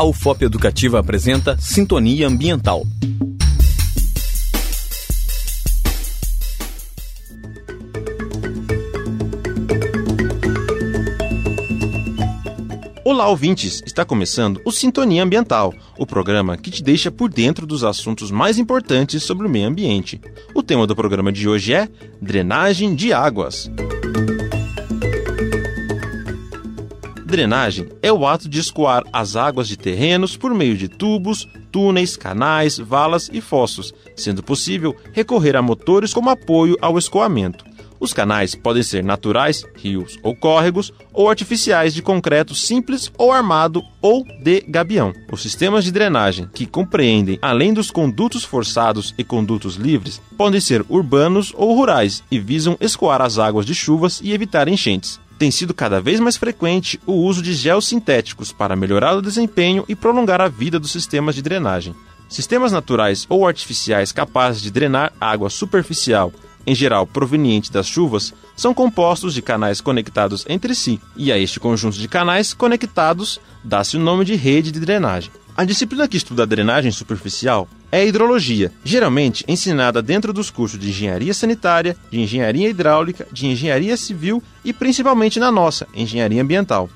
A UFOP Educativa apresenta Sintonia Ambiental. Olá, ouvintes! Está começando o Sintonia Ambiental, o programa que te deixa por dentro dos assuntos mais importantes sobre o meio ambiente. O tema do programa de hoje é drenagem de águas. Drenagem é o ato de escoar as águas de terrenos por meio de tubos, túneis, canais, valas e fossos, sendo possível recorrer a motores como apoio ao escoamento. Os canais podem ser naturais, rios ou córregos, ou artificiais de concreto simples ou armado ou de gabião. Os sistemas de drenagem, que compreendem além dos condutos forçados e condutos livres, podem ser urbanos ou rurais e visam escoar as águas de chuvas e evitar enchentes tem sido cada vez mais frequente o uso de gel sintéticos para melhorar o desempenho e prolongar a vida dos sistemas de drenagem. Sistemas naturais ou artificiais capazes de drenar água superficial, em geral proveniente das chuvas, são compostos de canais conectados entre si, e a este conjunto de canais conectados dá-se o nome de rede de drenagem. A disciplina que estuda a drenagem superficial é a hidrologia, geralmente ensinada dentro dos cursos de engenharia sanitária, de engenharia hidráulica, de engenharia civil e principalmente na nossa, engenharia ambiental.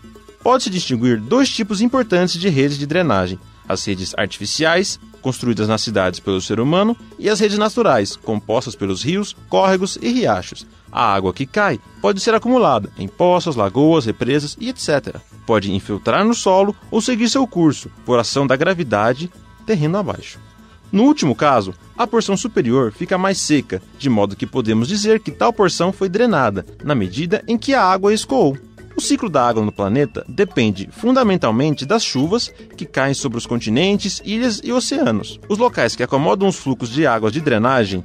Pode-se distinguir dois tipos importantes de redes de drenagem: as redes artificiais, construídas nas cidades pelo ser humano, e as redes naturais, compostas pelos rios, córregos e riachos. A água que cai pode ser acumulada em poças, lagoas, represas e etc. Pode infiltrar no solo ou seguir seu curso, por ação da gravidade, terreno abaixo. No último caso, a porção superior fica mais seca, de modo que podemos dizer que tal porção foi drenada, na medida em que a água escoou. O ciclo da água no planeta depende fundamentalmente das chuvas que caem sobre os continentes, ilhas e oceanos. Os locais que acomodam os fluxos de águas de drenagem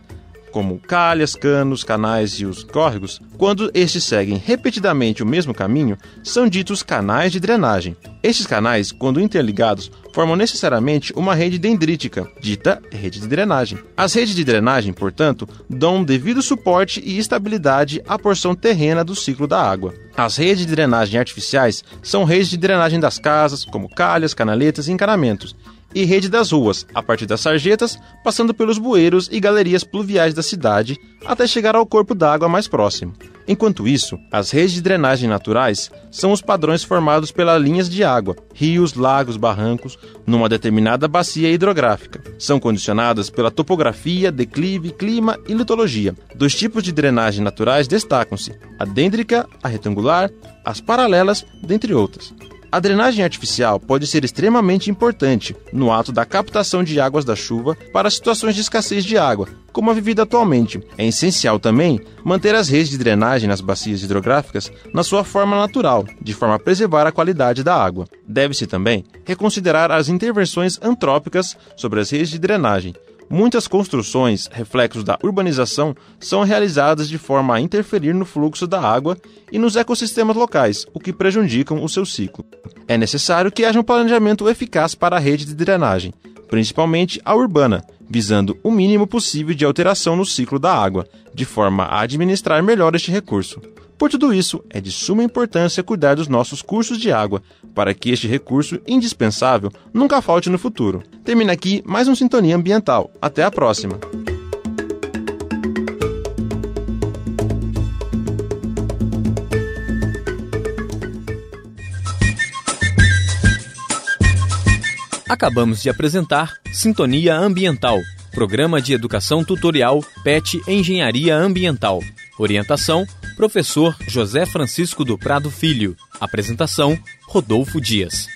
como calhas, canos, canais e os córregos, quando estes seguem repetidamente o mesmo caminho, são ditos canais de drenagem. Estes canais, quando interligados, formam necessariamente uma rede dendrítica, dita rede de drenagem. As redes de drenagem, portanto, dão um devido suporte e estabilidade à porção terrena do ciclo da água. As redes de drenagem artificiais são redes de drenagem das casas, como calhas, canaletas e encanamentos, e rede das ruas, a partir das sarjetas, passando pelos bueiros e galerias pluviais da cidade, até chegar ao corpo d'água mais próximo. Enquanto isso, as redes de drenagem naturais são os padrões formados pelas linhas de água, rios, lagos, barrancos, numa determinada bacia hidrográfica. São condicionadas pela topografia, declive, clima e litologia. Dois tipos de drenagem naturais destacam-se: a dêndrica, a retangular, as paralelas, dentre outras. A drenagem artificial pode ser extremamente importante no ato da captação de águas da chuva para situações de escassez de água, como a vivida atualmente. É essencial também manter as redes de drenagem nas bacias hidrográficas na sua forma natural, de forma a preservar a qualidade da água. Deve-se também reconsiderar as intervenções antrópicas sobre as redes de drenagem, Muitas construções, reflexos da urbanização, são realizadas de forma a interferir no fluxo da água e nos ecossistemas locais, o que prejudicam o seu ciclo. É necessário que haja um planejamento eficaz para a rede de drenagem, principalmente a urbana, visando o mínimo possível de alteração no ciclo da água, de forma a administrar melhor este recurso. Por tudo isso, é de suma importância cuidar dos nossos cursos de água, para que este recurso indispensável nunca falte no futuro. Termina aqui mais um Sintonia Ambiental. Até a próxima! Acabamos de apresentar Sintonia Ambiental, programa de educação tutorial PET Engenharia Ambiental. Orientação Professor José Francisco do Prado Filho. Apresentação: Rodolfo Dias.